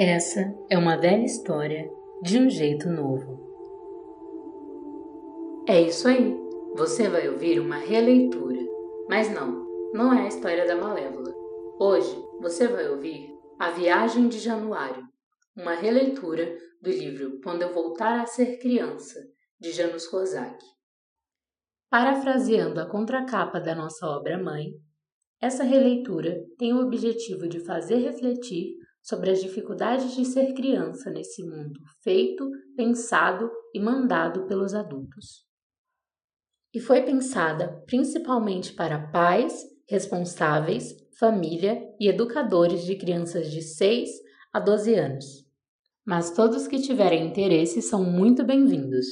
Essa é uma velha história de um jeito novo. É isso aí. Você vai ouvir uma releitura. Mas não, não é a história da Malévola. Hoje você vai ouvir A Viagem de Januário, uma releitura do livro Quando Eu Voltar a Ser Criança, de Janusz Kozak. Parafraseando a contracapa da nossa obra-mãe, essa releitura tem o objetivo de fazer refletir sobre as dificuldades de ser criança nesse mundo feito, pensado e mandado pelos adultos. E foi pensada principalmente para pais, responsáveis, família e educadores de crianças de 6 a 12 anos. Mas todos que tiverem interesse são muito bem-vindos.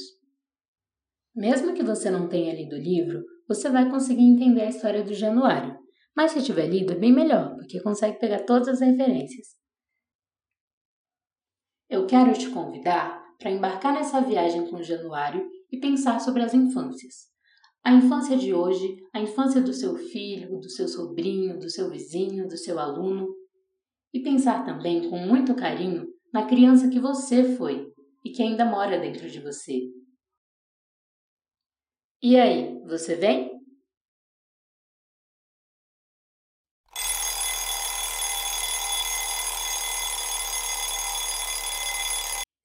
Mesmo que você não tenha lido o livro, você vai conseguir entender a história do Januário. Mas se tiver lido, é bem melhor, porque consegue pegar todas as referências. Eu quero te convidar para embarcar nessa viagem com Januário e pensar sobre as infâncias. A infância de hoje, a infância do seu filho, do seu sobrinho, do seu vizinho, do seu aluno. E pensar também com muito carinho na criança que você foi e que ainda mora dentro de você. E aí, você vem?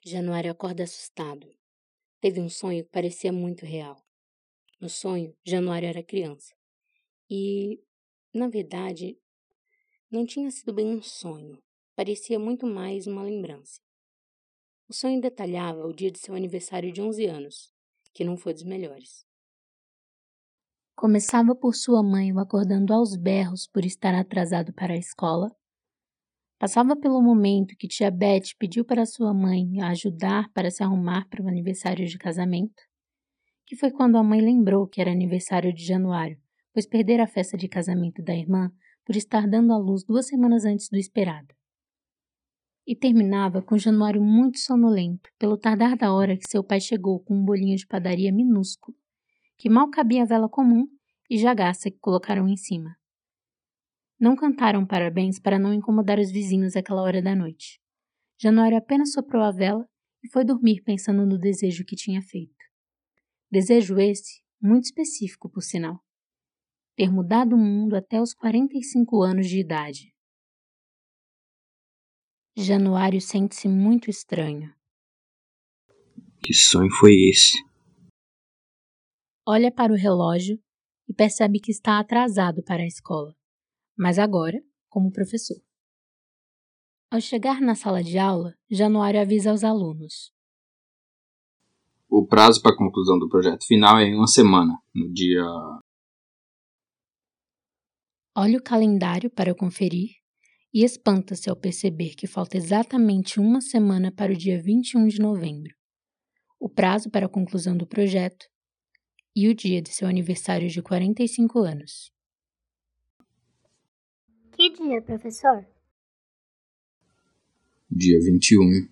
Januário acorda assustado. Teve um sonho que parecia muito real. No sonho, Januário era criança. E, na verdade, não tinha sido bem um sonho. Parecia muito mais uma lembrança. O sonho detalhava o dia de seu aniversário de 11 anos, que não foi dos melhores. Começava por sua mãe o acordando aos berros por estar atrasado para a escola Passava pelo momento que tia Beth pediu para sua mãe ajudar para se arrumar para o aniversário de casamento, que foi quando a mãe lembrou que era aniversário de Januário, pois perdera a festa de casamento da irmã por estar dando à luz duas semanas antes do esperado. E terminava com Januário muito sonolento, pelo tardar da hora que seu pai chegou com um bolinho de padaria minúsculo, que mal cabia a vela comum e jagaça que colocaram em cima. Não cantaram parabéns para não incomodar os vizinhos àquela hora da noite. Januário apenas soprou a vela e foi dormir pensando no desejo que tinha feito. Desejo esse muito específico, por sinal. Ter mudado o mundo até os 45 anos de idade. Januário sente-se muito estranho. Que sonho foi esse? Olha para o relógio e percebe que está atrasado para a escola mas agora como professor. Ao chegar na sala de aula, Januário avisa aos alunos. O prazo para a conclusão do projeto final é em uma semana, no dia. Olha o calendário para conferir e espanta-se ao perceber que falta exatamente uma semana para o dia 21 de novembro, o prazo para a conclusão do projeto e o dia de seu aniversário de 45 anos. Que dia, professor? Dia 21.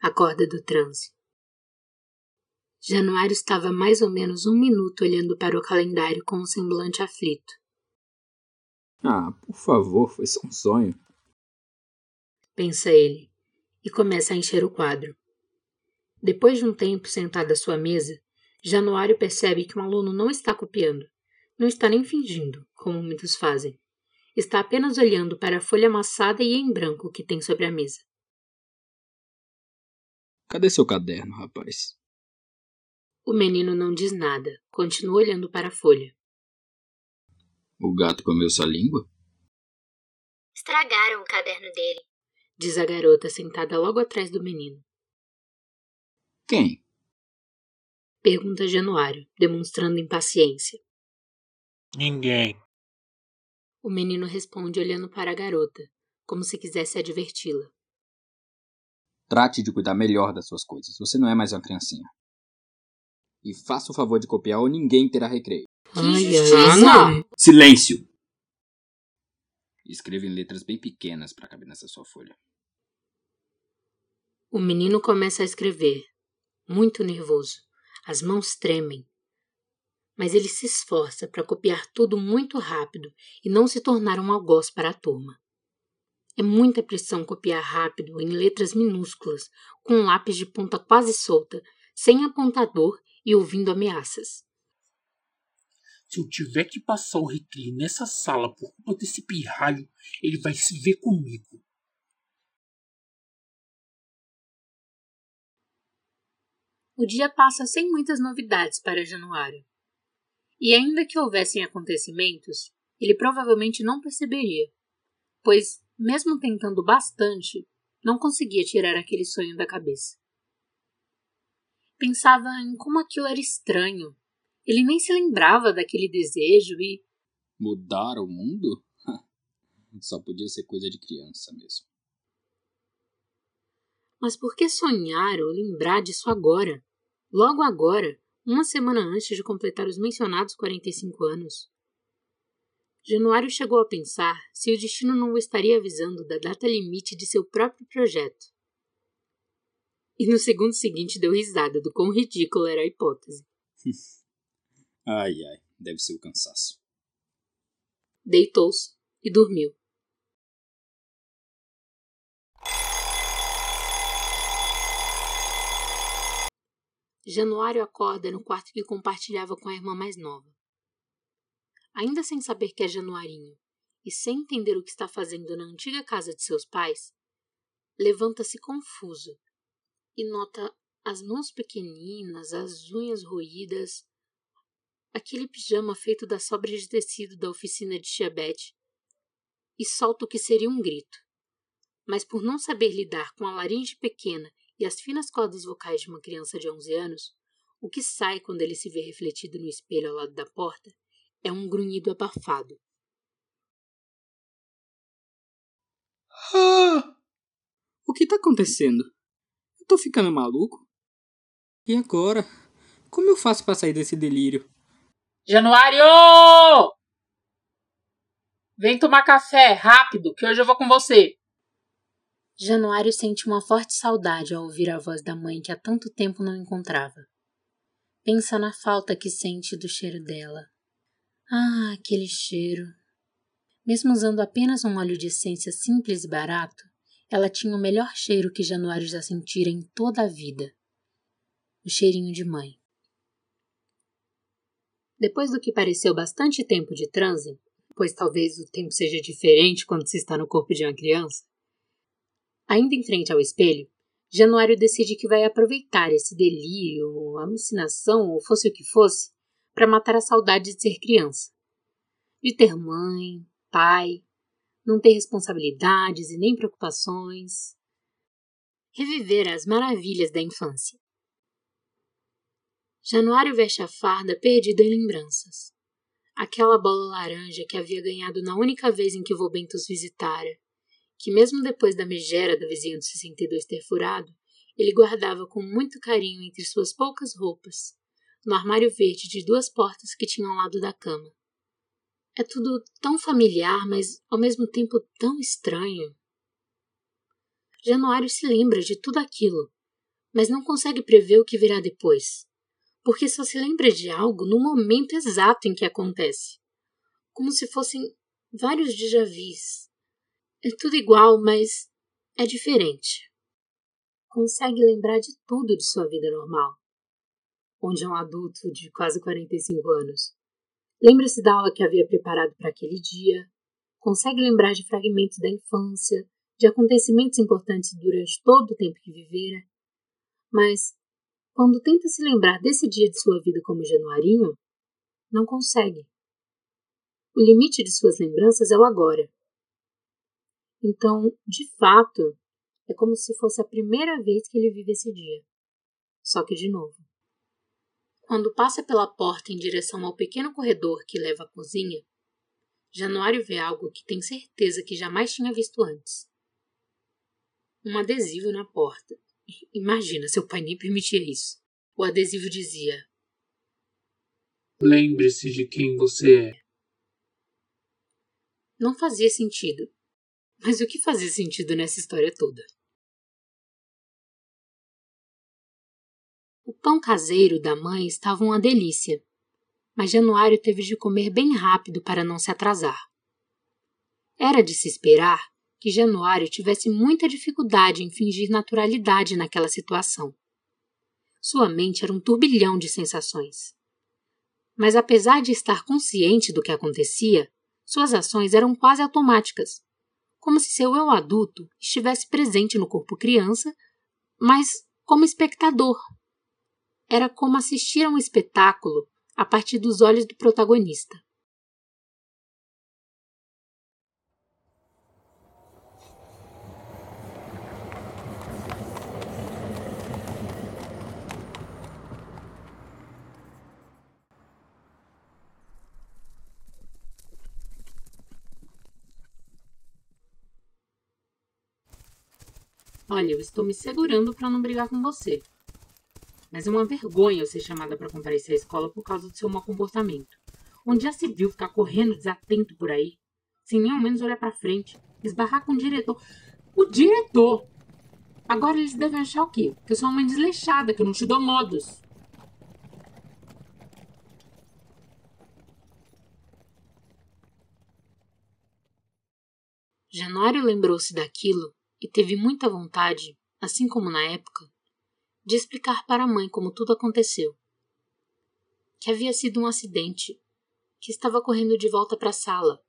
Acorda do transe. Januário estava mais ou menos um minuto olhando para o calendário com um semblante aflito. Ah, por favor, foi só um sonho. Pensa ele, e começa a encher o quadro. Depois de um tempo sentado à sua mesa, Januário percebe que um aluno não está copiando. Não está nem fingindo, como muitos fazem. Está apenas olhando para a folha amassada e em branco que tem sobre a mesa. Cadê seu caderno, rapaz? O menino não diz nada, continua olhando para a folha. O gato comeu sua língua? Estragaram o caderno dele, diz a garota sentada logo atrás do menino. Quem? Pergunta Januário, demonstrando impaciência. Ninguém. O menino responde olhando para a garota, como se quisesse adverti-la. Trate de cuidar melhor das suas coisas. Você não é mais uma criancinha. E faça o favor de copiar ou ninguém terá recreio. Ai, Ana! Silêncio! Escreva em letras bem pequenas para caber nessa sua folha. O menino começa a escrever, muito nervoso. As mãos tremem mas ele se esforça para copiar tudo muito rápido e não se tornar um algoz para a turma. É muita pressão copiar rápido, em letras minúsculas, com um lápis de ponta quase solta, sem apontador e ouvindo ameaças. Se eu tiver que passar o recreio nessa sala por culpa desse pirralho, ele vai se ver comigo. O dia passa sem muitas novidades para Januário. E ainda que houvessem acontecimentos, ele provavelmente não perceberia, pois, mesmo tentando bastante, não conseguia tirar aquele sonho da cabeça. Pensava em como aquilo era estranho. Ele nem se lembrava daquele desejo e. Mudar o mundo? Só podia ser coisa de criança mesmo. Mas por que sonhar ou lembrar disso agora? Logo agora, uma semana antes de completar os mencionados 45 anos. Januário chegou a pensar se o destino não o estaria avisando da data limite de seu próprio projeto. E no segundo seguinte deu risada do quão ridícula era a hipótese. ai, ai, deve ser o cansaço. Deitou-se e dormiu. Januário acorda no quarto que compartilhava com a irmã mais nova. Ainda sem saber que é Januarinho e sem entender o que está fazendo na antiga casa de seus pais, levanta-se confuso e nota as mãos pequeninas, as unhas roídas, aquele pijama feito das sobras de tecido da oficina de Tia Beth, e solta o que seria um grito. Mas por não saber lidar com a laringe pequena e as finas cordas vocais de uma criança de 11 anos, o que sai quando ele se vê refletido no espelho ao lado da porta é um grunhido abafado. Ah! O que tá acontecendo? Eu tô ficando maluco? E agora? Como eu faço para sair desse delírio? Januário! Vem tomar café, rápido, que hoje eu vou com você. Januário sente uma forte saudade ao ouvir a voz da mãe que há tanto tempo não encontrava. Pensa na falta que sente do cheiro dela. Ah, aquele cheiro! Mesmo usando apenas um óleo de essência simples e barato, ela tinha o melhor cheiro que Januário já sentira em toda a vida. O cheirinho de mãe. Depois do que pareceu bastante tempo de transe, pois talvez o tempo seja diferente quando se está no corpo de uma criança, Ainda em frente ao espelho, Januário decide que vai aproveitar esse delírio, alucinação ou fosse o que fosse, para matar a saudade de ser criança. De ter mãe, pai, não ter responsabilidades e nem preocupações. Reviver as maravilhas da infância. Januário veste a farda perdido em lembranças. Aquela bola laranja que havia ganhado na única vez em que Vobento os visitara que, mesmo depois da megera da vizinha do 62 ter furado, ele guardava com muito carinho entre suas poucas roupas, no armário verde de duas portas que tinha ao lado da cama. É tudo tão familiar, mas ao mesmo tempo tão estranho. Januário se lembra de tudo aquilo, mas não consegue prever o que virá depois, porque só se lembra de algo no momento exato em que acontece, como se fossem vários déjà vus, é tudo igual, mas é diferente. Consegue lembrar de tudo de sua vida normal, onde é um adulto de quase 45 anos. Lembra-se da aula que havia preparado para aquele dia, consegue lembrar de fragmentos da infância, de acontecimentos importantes durante todo o tempo que vivera, mas quando tenta se lembrar desse dia de sua vida como Januarinho, não consegue. O limite de suas lembranças é o agora, então, de fato, é como se fosse a primeira vez que ele vive esse dia. Só que de novo. Quando passa pela porta em direção ao pequeno corredor que leva à cozinha, Januário vê algo que tem certeza que jamais tinha visto antes. Um adesivo na porta. Imagina, seu pai nem permitia isso. O adesivo dizia: Lembre-se de quem você é. Não fazia sentido. Mas o que fazia sentido nessa história toda? O pão caseiro da mãe estava uma delícia, mas Januário teve de comer bem rápido para não se atrasar. Era de se esperar que Januário tivesse muita dificuldade em fingir naturalidade naquela situação. Sua mente era um turbilhão de sensações. Mas apesar de estar consciente do que acontecia, suas ações eram quase automáticas, como se seu eu adulto estivesse presente no corpo criança, mas como espectador. Era como assistir a um espetáculo a partir dos olhos do protagonista. Olha, eu estou me segurando para não brigar com você. Mas é uma vergonha eu ser chamada para comparecer à escola por causa do seu mau comportamento. Onde já se viu ficar correndo desatento por aí, sem nem ao menos olhar para frente, esbarrar com o diretor. O diretor! Agora eles devem achar o quê? Que eu sou uma desleixada, que eu não te dou modos. Januário lembrou-se daquilo e teve muita vontade, assim como na época, de explicar para a mãe como tudo aconteceu. Que havia sido um acidente, que estava correndo de volta para a sala,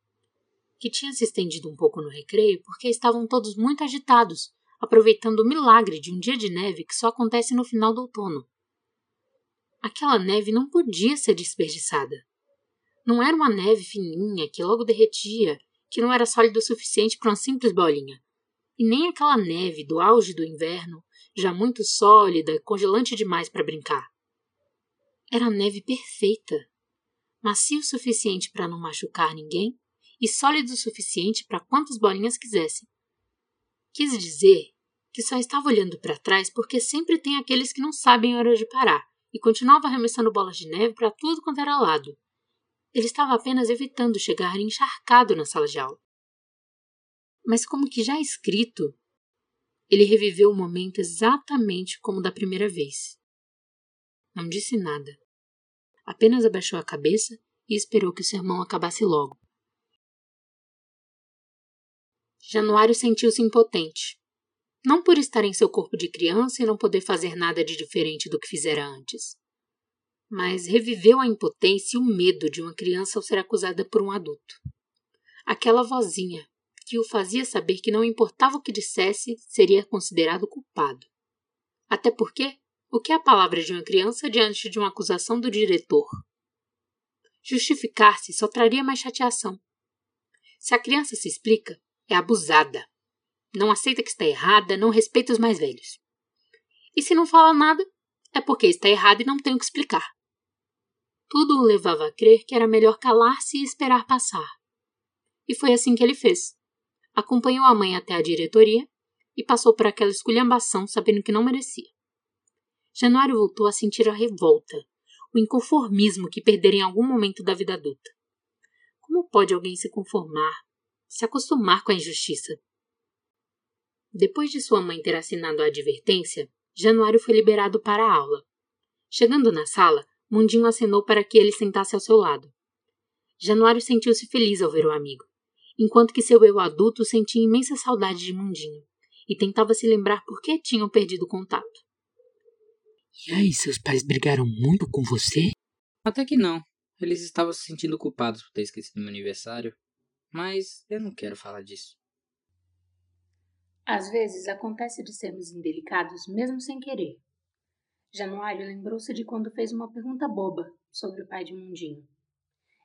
que tinha se estendido um pouco no recreio porque estavam todos muito agitados, aproveitando o milagre de um dia de neve que só acontece no final do outono. Aquela neve não podia ser desperdiçada. Não era uma neve fininha que logo derretia, que não era sólida o suficiente para uma simples bolinha e nem aquela neve do auge do inverno, já muito sólida, congelante demais para brincar. Era neve perfeita, macia o suficiente para não machucar ninguém e sólido o suficiente para quantas bolinhas quisessem. Quis dizer que só estava olhando para trás porque sempre tem aqueles que não sabem a hora de parar e continuava arremessando bolas de neve para tudo quanto era lado. Ele estava apenas evitando chegar encharcado na sala de aula mas como que já escrito, ele reviveu o momento exatamente como da primeira vez. Não disse nada. Apenas abaixou a cabeça e esperou que o sermão acabasse logo. Januário sentiu-se impotente. Não por estar em seu corpo de criança e não poder fazer nada de diferente do que fizera antes. Mas reviveu a impotência e o medo de uma criança ao ser acusada por um adulto. Aquela vozinha, que o fazia saber que não importava o que dissesse, seria considerado culpado. Até porque, o que é a palavra de uma criança diante de uma acusação do diretor? Justificar-se só traria mais chateação. Se a criança se explica, é abusada. Não aceita que está errada, não respeita os mais velhos. E se não fala nada, é porque está errada e não tem o que explicar. Tudo o levava a crer que era melhor calar-se e esperar passar. E foi assim que ele fez acompanhou a mãe até a diretoria e passou por aquela esculhambação sabendo que não merecia. Januário voltou a sentir a revolta, o inconformismo que perdera em algum momento da vida adulta. Como pode alguém se conformar, se acostumar com a injustiça? Depois de sua mãe ter assinado a advertência, Januário foi liberado para a aula. Chegando na sala, Mundinho acenou para que ele sentasse ao seu lado. Januário sentiu-se feliz ao ver o amigo enquanto que seu eu adulto sentia imensa saudade de Mundinho e tentava se lembrar por que tinham perdido o contato. E aí, seus pais brigaram muito com você? Até que não. Eles estavam se sentindo culpados por ter esquecido meu aniversário. Mas eu não quero falar disso. Às vezes acontece de sermos indelicados mesmo sem querer. Januário lembrou-se de quando fez uma pergunta boba sobre o pai de Mundinho.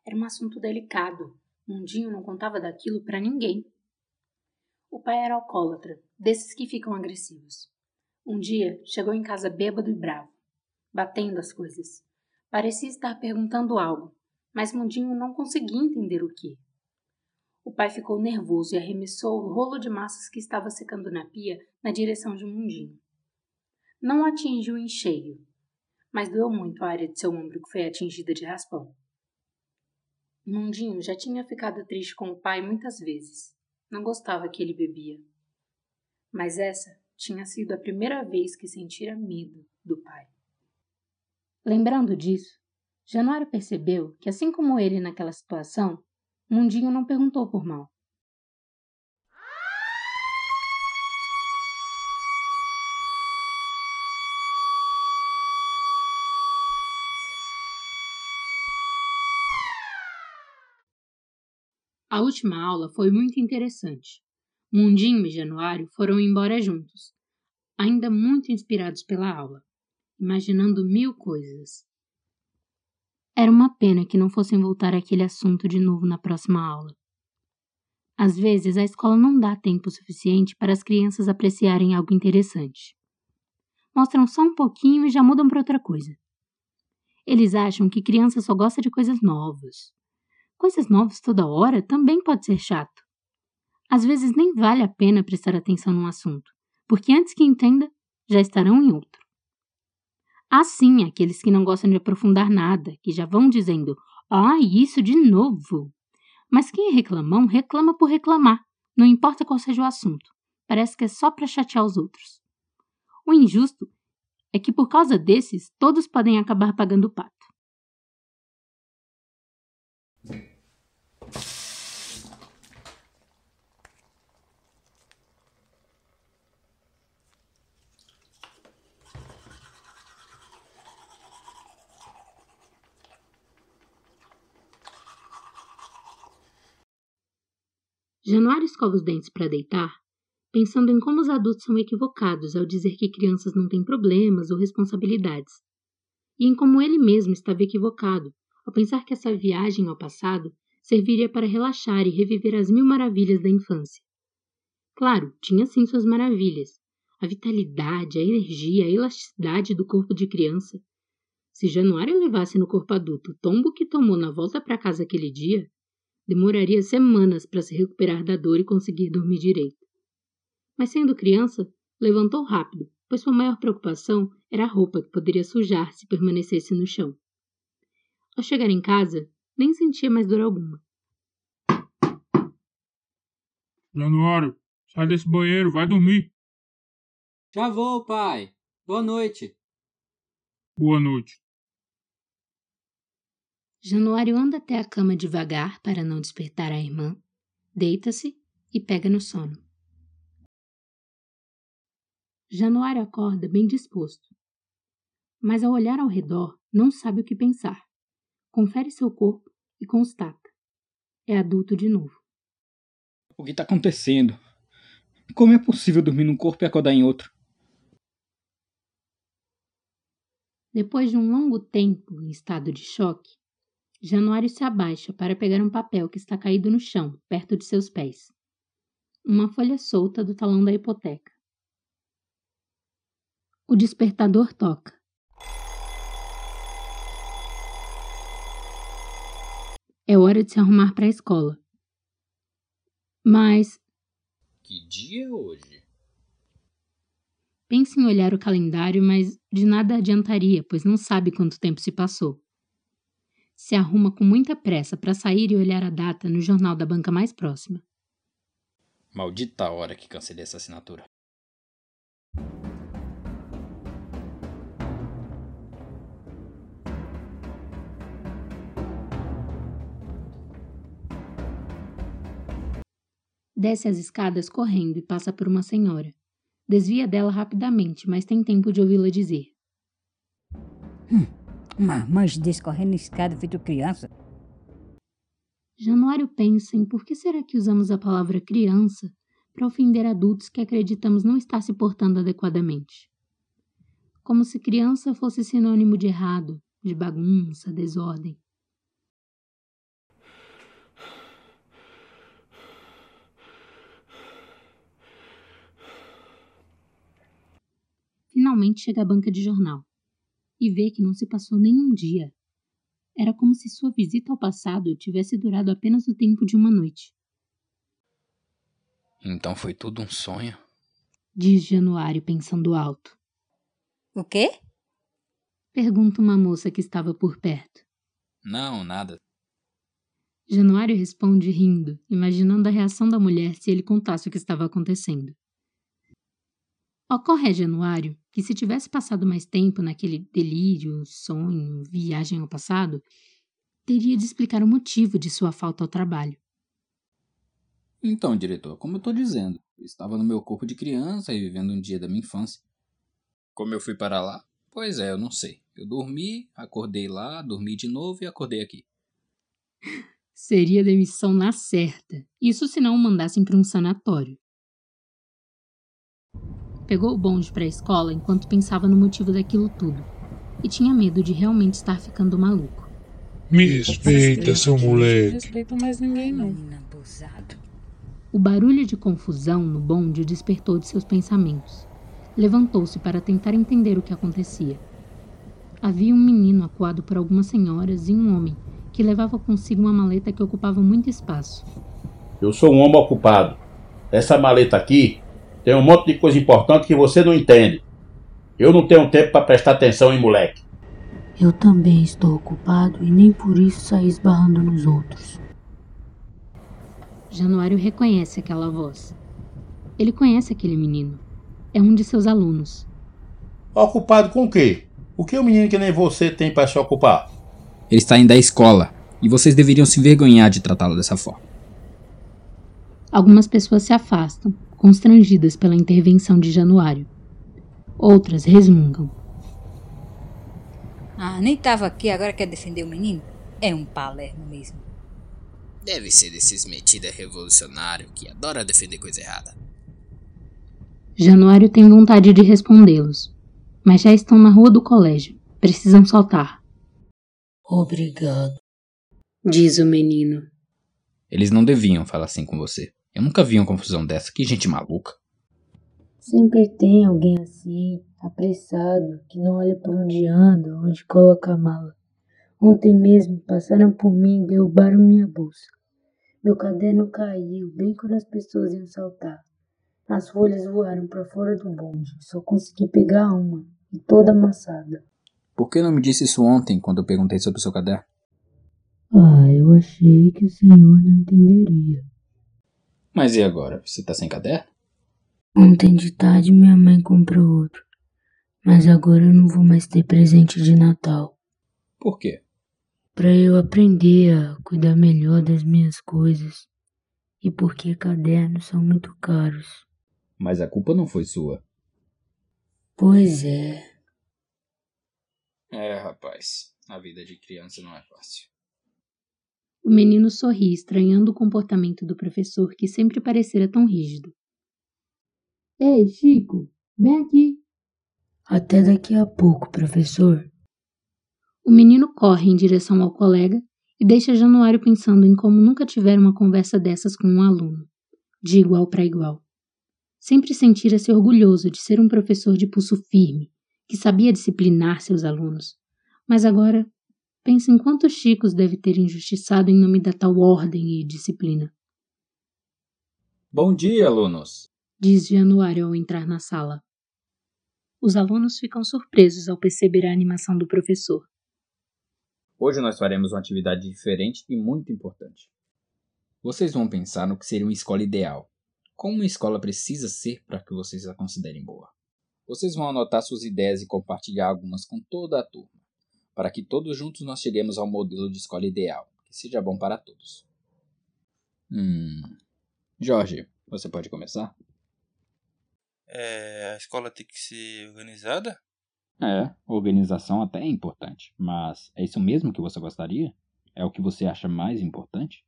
Era um assunto delicado, Mundinho não contava daquilo para ninguém. O pai era alcoólatra, desses que ficam agressivos. Um dia chegou em casa bêbado e bravo, batendo as coisas. Parecia estar perguntando algo, mas Mundinho não conseguia entender o que. O pai ficou nervoso e arremessou o rolo de massas que estava secando na pia na direção de Mundinho. Não atingiu em cheio, mas doeu muito a área de seu ombro que foi atingida de raspão. Mundinho já tinha ficado triste com o pai muitas vezes. Não gostava que ele bebia. Mas essa tinha sido a primeira vez que sentira medo do pai. Lembrando disso, Januário percebeu que, assim como ele naquela situação, Mundinho não perguntou por mal. A última aula foi muito interessante. Mundinho e Januário foram embora juntos, ainda muito inspirados pela aula, imaginando mil coisas. Era uma pena que não fossem voltar àquele assunto de novo na próxima aula. Às vezes, a escola não dá tempo suficiente para as crianças apreciarem algo interessante. Mostram só um pouquinho e já mudam para outra coisa. Eles acham que criança só gosta de coisas novas, Coisas novas toda hora também pode ser chato. Às vezes nem vale a pena prestar atenção num assunto, porque antes que entenda, já estarão em outro. Há sim aqueles que não gostam de aprofundar nada, que já vão dizendo: Ah, isso de novo! Mas quem é reclamão, reclama por reclamar, não importa qual seja o assunto. Parece que é só para chatear os outros. O injusto é que por causa desses, todos podem acabar pagando o pato. Januário escova os dentes para deitar, pensando em como os adultos são equivocados ao dizer que crianças não têm problemas ou responsabilidades, e em como ele mesmo estava equivocado ao pensar que essa viagem ao passado serviria para relaxar e reviver as mil maravilhas da infância. Claro, tinha sim suas maravilhas, a vitalidade, a energia, a elasticidade do corpo de criança. Se Januário levasse no corpo adulto o tombo que tomou na volta para casa aquele dia, Demoraria semanas para se recuperar da dor e conseguir dormir direito. Mas sendo criança, levantou rápido, pois sua maior preocupação era a roupa que poderia sujar se permanecesse no chão. Ao chegar em casa, nem sentia mais dor alguma. Januário, sai desse banheiro, vai dormir. Já vou, pai. Boa noite. Boa noite. Januário anda até a cama devagar para não despertar a irmã, deita-se e pega no sono. Januário acorda bem disposto, mas ao olhar ao redor não sabe o que pensar. Confere seu corpo e constata: é adulto de novo. O que está acontecendo? Como é possível dormir num corpo e acordar em outro? Depois de um longo tempo em estado de choque, Januário se abaixa para pegar um papel que está caído no chão, perto de seus pés. Uma folha solta do talão da hipoteca. O despertador toca. É hora de se arrumar para a escola. Mas. Que dia é hoje? Pensa em olhar o calendário, mas de nada adiantaria, pois não sabe quanto tempo se passou se arruma com muita pressa para sair e olhar a data no jornal da banca mais próxima. Maldita hora que cancelei essa assinatura. Desce as escadas correndo e passa por uma senhora. Desvia dela rapidamente, mas tem tempo de ouvi-la dizer: Hum, Marmanjo desse correndo escada feito criança. Januário pensa em por que será que usamos a palavra criança para ofender adultos que acreditamos não estar se portando adequadamente. Como se criança fosse sinônimo de errado, de bagunça, desordem. Finalmente chega a banca de jornal e vê que não se passou nenhum dia. Era como se sua visita ao passado tivesse durado apenas o tempo de uma noite. Então foi tudo um sonho? Diz Januário pensando alto. O quê? Pergunta uma moça que estava por perto. Não, nada. Januário responde rindo, imaginando a reação da mulher se ele contasse o que estava acontecendo. Ocorre a Januário que, se tivesse passado mais tempo naquele delírio, sonho, viagem ao passado, teria de explicar o motivo de sua falta ao trabalho. Então, diretor, como eu estou dizendo, eu estava no meu corpo de criança e vivendo um dia da minha infância. Como eu fui para lá? Pois é, eu não sei. Eu dormi, acordei lá, dormi de novo e acordei aqui. Seria demissão na certa. Isso se não o mandassem para um sanatório. Pegou o bonde para a escola enquanto pensava no motivo daquilo tudo. E tinha medo de realmente estar ficando maluco. Me respeita, seu Não moleque. respeito mais ninguém, não. O barulho de confusão no bonde o despertou de seus pensamentos. Levantou-se para tentar entender o que acontecia. Havia um menino acuado por algumas senhoras e um homem que levava consigo uma maleta que ocupava muito espaço. Eu sou um homem ocupado. Essa maleta aqui tem um monte de coisa importante que você não entende. Eu não tenho tempo para prestar atenção em moleque. Eu também estou ocupado e nem por isso saí esbarrando nos outros. Januário reconhece aquela voz. Ele conhece aquele menino. É um de seus alunos. Ocupado com o quê? O que o menino que nem você tem para se ocupar? Ele está indo à escola e vocês deveriam se vergonhar de tratá-lo dessa forma. Algumas pessoas se afastam, constrangidas pela intervenção de Januário. Outras resmungam. Ah, nem tava aqui, agora quer defender o menino? É um palermo mesmo. Deve ser desses metida revolucionário que adora defender coisa errada. Januário tem vontade de respondê-los, mas já estão na rua do colégio. Precisam soltar. Obrigado. Diz o menino. Eles não deviam falar assim com você. Eu nunca vi uma confusão dessa. Que gente maluca. Sempre tem alguém assim, apressado, que não olha para onde anda, onde coloca a mala. Ontem mesmo passaram por mim e derrubaram minha bolsa. Meu caderno caiu bem quando as pessoas iam saltar. As folhas voaram para fora do bonde. Só consegui pegar uma, e toda amassada. Por que não me disse isso ontem, quando eu perguntei sobre o seu caderno? Ah, eu achei que o senhor não entenderia. Mas e agora? Você tá sem caderno? Ontem de tarde minha mãe comprou outro. Mas agora eu não vou mais ter presente de Natal. Por quê? Pra eu aprender a cuidar melhor das minhas coisas. E porque cadernos são muito caros. Mas a culpa não foi sua. Pois é. É, rapaz. A vida de criança não é fácil. O menino sorri, estranhando o comportamento do professor que sempre parecera tão rígido. Ei, Chico, vem aqui. Até daqui a pouco, professor. O menino corre em direção ao colega e deixa Januário pensando em como nunca tivera uma conversa dessas com um aluno, de igual para igual. Sempre sentira-se orgulhoso de ser um professor de pulso firme, que sabia disciplinar seus alunos. Mas agora pensa em quantos chicos deve ter injustiçado em nome da tal ordem e disciplina. Bom dia, alunos. Diz Januário ao entrar na sala. Os alunos ficam surpresos ao perceber a animação do professor. Hoje nós faremos uma atividade diferente e muito importante. Vocês vão pensar no que seria uma escola ideal. Como uma escola precisa ser para que vocês a considerem boa. Vocês vão anotar suas ideias e compartilhar algumas com toda a turma, para que todos juntos nós cheguemos ao modelo de escola ideal, que seja bom para todos. Hum. Jorge, você pode começar? É, a escola tem que ser organizada? É, organização até é importante, mas é isso mesmo que você gostaria? É o que você acha mais importante?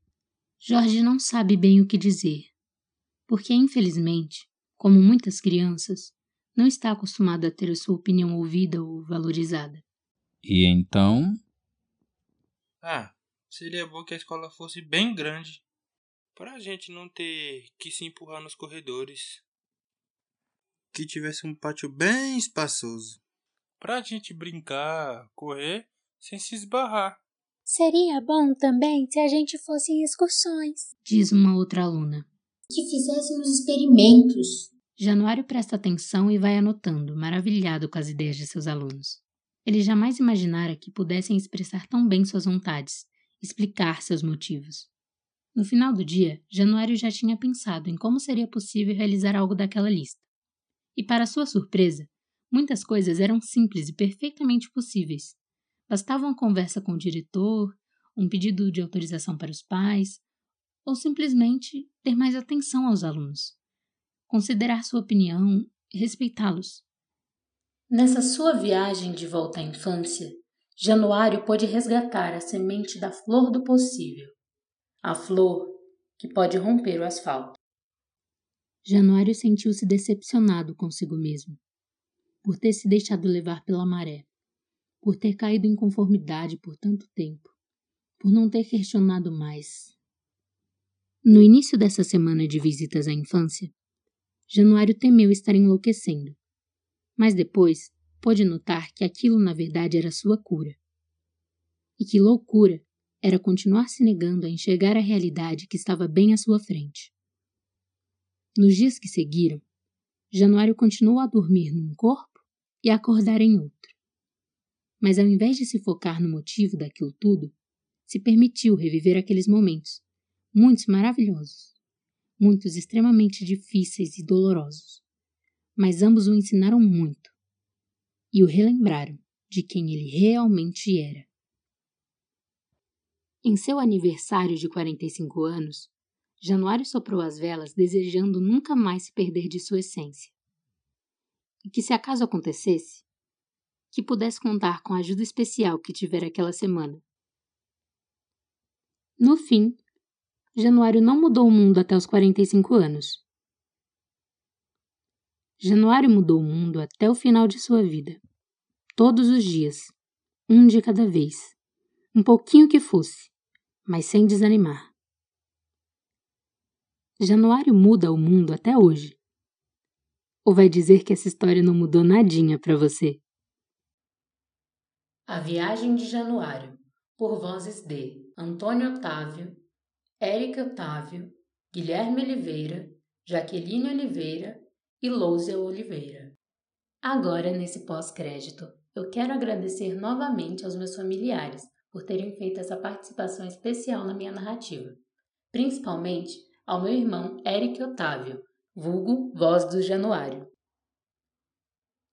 Jorge não sabe bem o que dizer, porque, infelizmente, como muitas crianças, não está acostumado a ter a sua opinião ouvida ou valorizada. E então? Ah, seria bom que a escola fosse bem grande, para a gente não ter que se empurrar nos corredores. Que tivesse um pátio bem espaçoso. Pra gente brincar, correr, sem se esbarrar. Seria bom também se a gente fosse em excursões. Diz uma outra aluna. Que fizéssemos experimentos. Januário presta atenção e vai anotando, maravilhado com as ideias de seus alunos. Ele jamais imaginara que pudessem expressar tão bem suas vontades, explicar seus motivos. No final do dia, Januário já tinha pensado em como seria possível realizar algo daquela lista. E, para sua surpresa, muitas coisas eram simples e perfeitamente possíveis. Bastava uma conversa com o diretor, um pedido de autorização para os pais, ou simplesmente ter mais atenção aos alunos, considerar sua opinião respeitá-los. Nessa sua viagem de volta à infância, Januário pôde resgatar a semente da flor do possível. a flor que pode romper o asfalto. Januário sentiu-se decepcionado consigo mesmo, por ter se deixado levar pela maré, por ter caído em conformidade por tanto tempo, por não ter questionado mais. No início dessa semana de visitas à infância, Januário temeu estar enlouquecendo, mas depois pôde notar que aquilo na verdade era sua cura. E que loucura era continuar se negando a enxergar a realidade que estava bem à sua frente. Nos dias que seguiram, Januário continuou a dormir num corpo e a acordar em outro. Mas ao invés de se focar no motivo daquilo tudo, se permitiu reviver aqueles momentos, muitos maravilhosos, muitos extremamente difíceis e dolorosos, mas ambos o ensinaram muito e o relembraram de quem ele realmente era. Em seu aniversário de 45 anos, Januário soprou as velas desejando nunca mais se perder de sua essência. E que, se acaso acontecesse, que pudesse contar com a ajuda especial que tivera aquela semana. No fim, Januário não mudou o mundo até os 45 anos. Januário mudou o mundo até o final de sua vida. Todos os dias, um de cada vez. Um pouquinho que fosse, mas sem desanimar. Januário muda o mundo até hoje. Ou vai dizer que essa história não mudou nadinha para você? A Viagem de Januário, por vozes de Antônio Otávio, Érica Otávio, Guilherme Oliveira, Jaqueline Oliveira e Lousia Oliveira. Agora, nesse pós-crédito, eu quero agradecer novamente aos meus familiares por terem feito essa participação especial na minha narrativa, principalmente ao meu irmão Eric Otávio, vulgo Voz do Januário.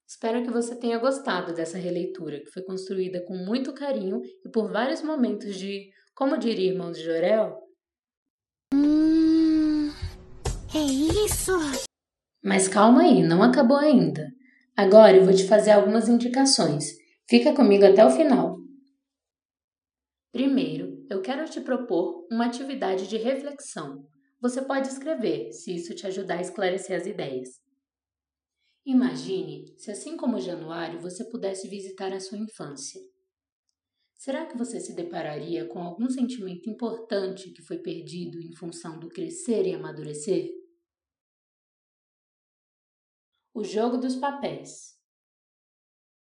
Espero que você tenha gostado dessa releitura, que foi construída com muito carinho e por vários momentos de, como diria Irmãos de Jorel, Hum, é isso? Mas calma aí, não acabou ainda. Agora eu vou te fazer algumas indicações. Fica comigo até o final. Primeiro, eu quero te propor uma atividade de reflexão. Você pode escrever, se isso te ajudar a esclarecer as ideias. Imagine se, assim como Januário, você pudesse visitar a sua infância. Será que você se depararia com algum sentimento importante que foi perdido em função do crescer e amadurecer? O jogo dos papéis.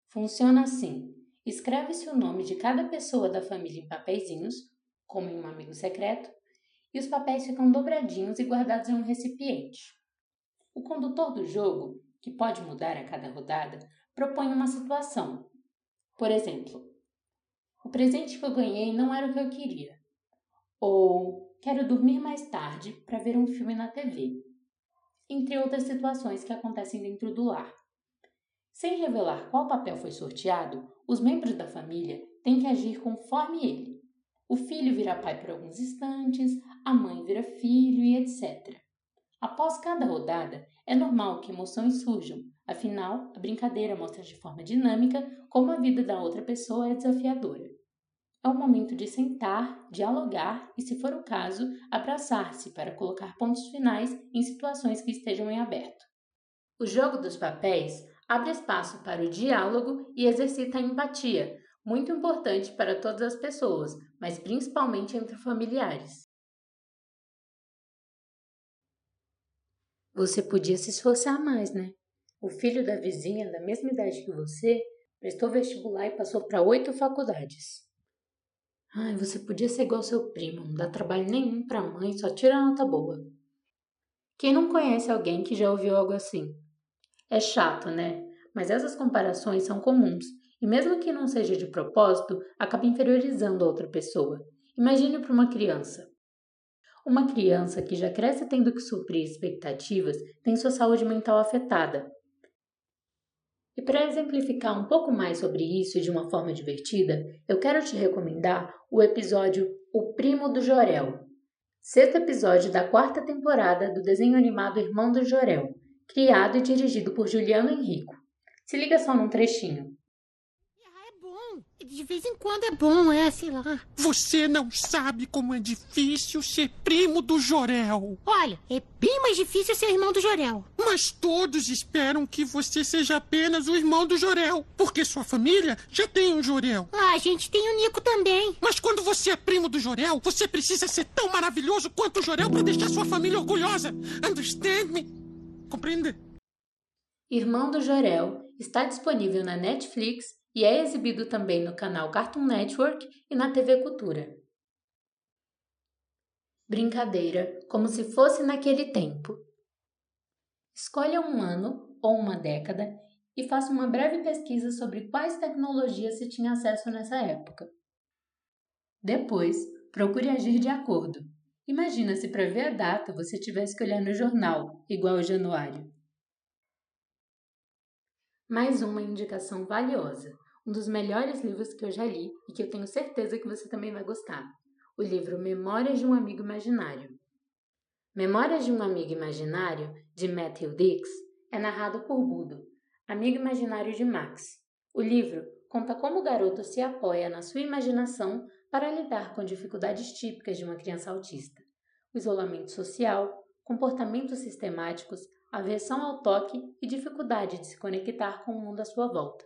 Funciona assim: escreve-se o nome de cada pessoa da família em papeizinhos, como em um amigo secreto, e os papéis ficam dobradinhos e guardados em um recipiente. O condutor do jogo, que pode mudar a cada rodada, propõe uma situação. Por exemplo, o presente que eu ganhei não era o que eu queria. Ou quero dormir mais tarde para ver um filme na TV. Entre outras situações que acontecem dentro do lar. Sem revelar qual papel foi sorteado, os membros da família têm que agir conforme ele. O filho vira pai por alguns instantes, a mãe vira filho e etc. Após cada rodada, é normal que emoções surjam, afinal, a brincadeira mostra de forma dinâmica como a vida da outra pessoa é desafiadora. É o momento de sentar, dialogar e, se for o caso, abraçar-se para colocar pontos finais em situações que estejam em aberto. O jogo dos papéis abre espaço para o diálogo e exercita a empatia, muito importante para todas as pessoas, mas principalmente entre familiares. Você podia se esforçar mais, né? O filho da vizinha, da mesma idade que você, prestou vestibular e passou para oito faculdades. Ai, você podia ser igual seu primo, não dá trabalho nenhum pra mãe, só tira nota boa. Quem não conhece alguém que já ouviu algo assim? É chato, né? Mas essas comparações são comuns, e mesmo que não seja de propósito, acaba inferiorizando a outra pessoa. Imagine para uma criança. Uma criança que já cresce tendo que suprir expectativas tem sua saúde mental afetada, e para exemplificar um pouco mais sobre isso de uma forma divertida, eu quero te recomendar o episódio O Primo do Jorel, sexto episódio da quarta temporada do desenho animado Irmão do Jorel, criado e dirigido por Juliano Henrico. Se liga só num trechinho. De vez em quando é bom, é, sei lá. Você não sabe como é difícil ser primo do Jorel. Olha, é bem mais difícil ser irmão do Jorel. Mas todos esperam que você seja apenas o irmão do Jorel, porque sua família já tem um Jorel. Ah, a gente tem o Nico também. Mas quando você é primo do Jorel, você precisa ser tão maravilhoso quanto o Jorel para deixar sua família orgulhosa. Understand me? Compreende? Irmão do Jorel está disponível na Netflix e é exibido também no canal Cartoon Network e na TV Cultura. Brincadeira como se fosse naquele tempo. Escolha um ano ou uma década e faça uma breve pesquisa sobre quais tecnologias se tinha acesso nessa época. Depois, procure agir de acordo. Imagina se para ver a data você tivesse que olhar no jornal, igual o januário. Mais uma indicação valiosa, um dos melhores livros que eu já li e que eu tenho certeza que você também vai gostar. O livro Memórias de um Amigo Imaginário. Memórias de um Amigo Imaginário, de Matthew Dix, é narrado por Budo, amigo imaginário de Max. O livro conta como o garoto se apoia na sua imaginação para lidar com dificuldades típicas de uma criança autista: o isolamento social, comportamentos sistemáticos, aversão ao toque e dificuldade de se conectar com o mundo à sua volta.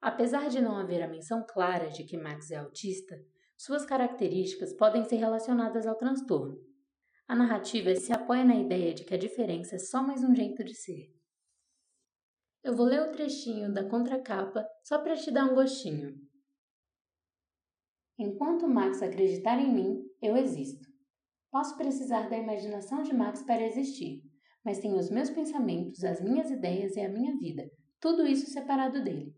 Apesar de não haver a menção clara de que Max é autista, suas características podem ser relacionadas ao transtorno. A narrativa se apoia na ideia de que a diferença é só mais um jeito de ser. Eu vou ler o trechinho da contracapa só para te dar um gostinho. Enquanto Max acreditar em mim, eu existo. Posso precisar da imaginação de Max para existir, mas tenho os meus pensamentos, as minhas ideias e a minha vida, tudo isso separado dele.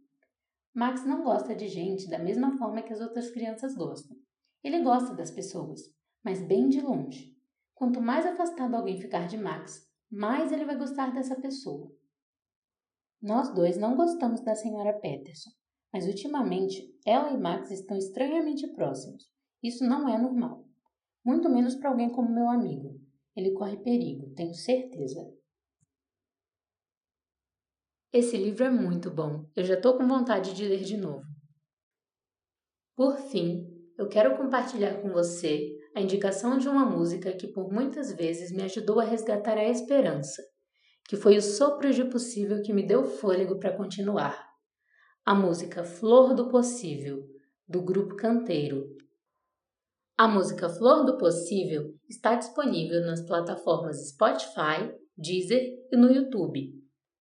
Max não gosta de gente da mesma forma que as outras crianças gostam. Ele gosta das pessoas, mas bem de longe. Quanto mais afastado alguém ficar de Max, mais ele vai gostar dessa pessoa. Nós dois não gostamos da senhora Peterson, mas ultimamente ela e Max estão estranhamente próximos. Isso não é normal. Muito menos para alguém como meu amigo. Ele corre perigo, tenho certeza. Esse livro é muito bom. Eu já estou com vontade de ler de novo. Por fim, eu quero compartilhar com você a indicação de uma música que por muitas vezes me ajudou a resgatar a esperança, que foi o sopro de possível que me deu fôlego para continuar. A música Flor do Possível, do grupo Canteiro. A música Flor do Possível está disponível nas plataformas Spotify, Deezer e no YouTube.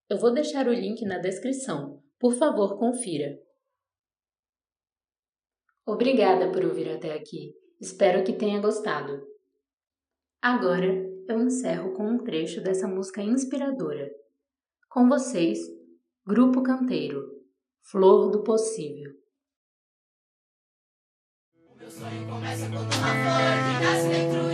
Eu vou deixar o link na descrição. Por favor, confira. Obrigada por ouvir até aqui. Espero que tenha gostado. Agora eu encerro com um trecho dessa música inspiradora. Com vocês, Grupo Canteiro, Flor do Possível. O meu sonho começa quando uma flor que nasce dentro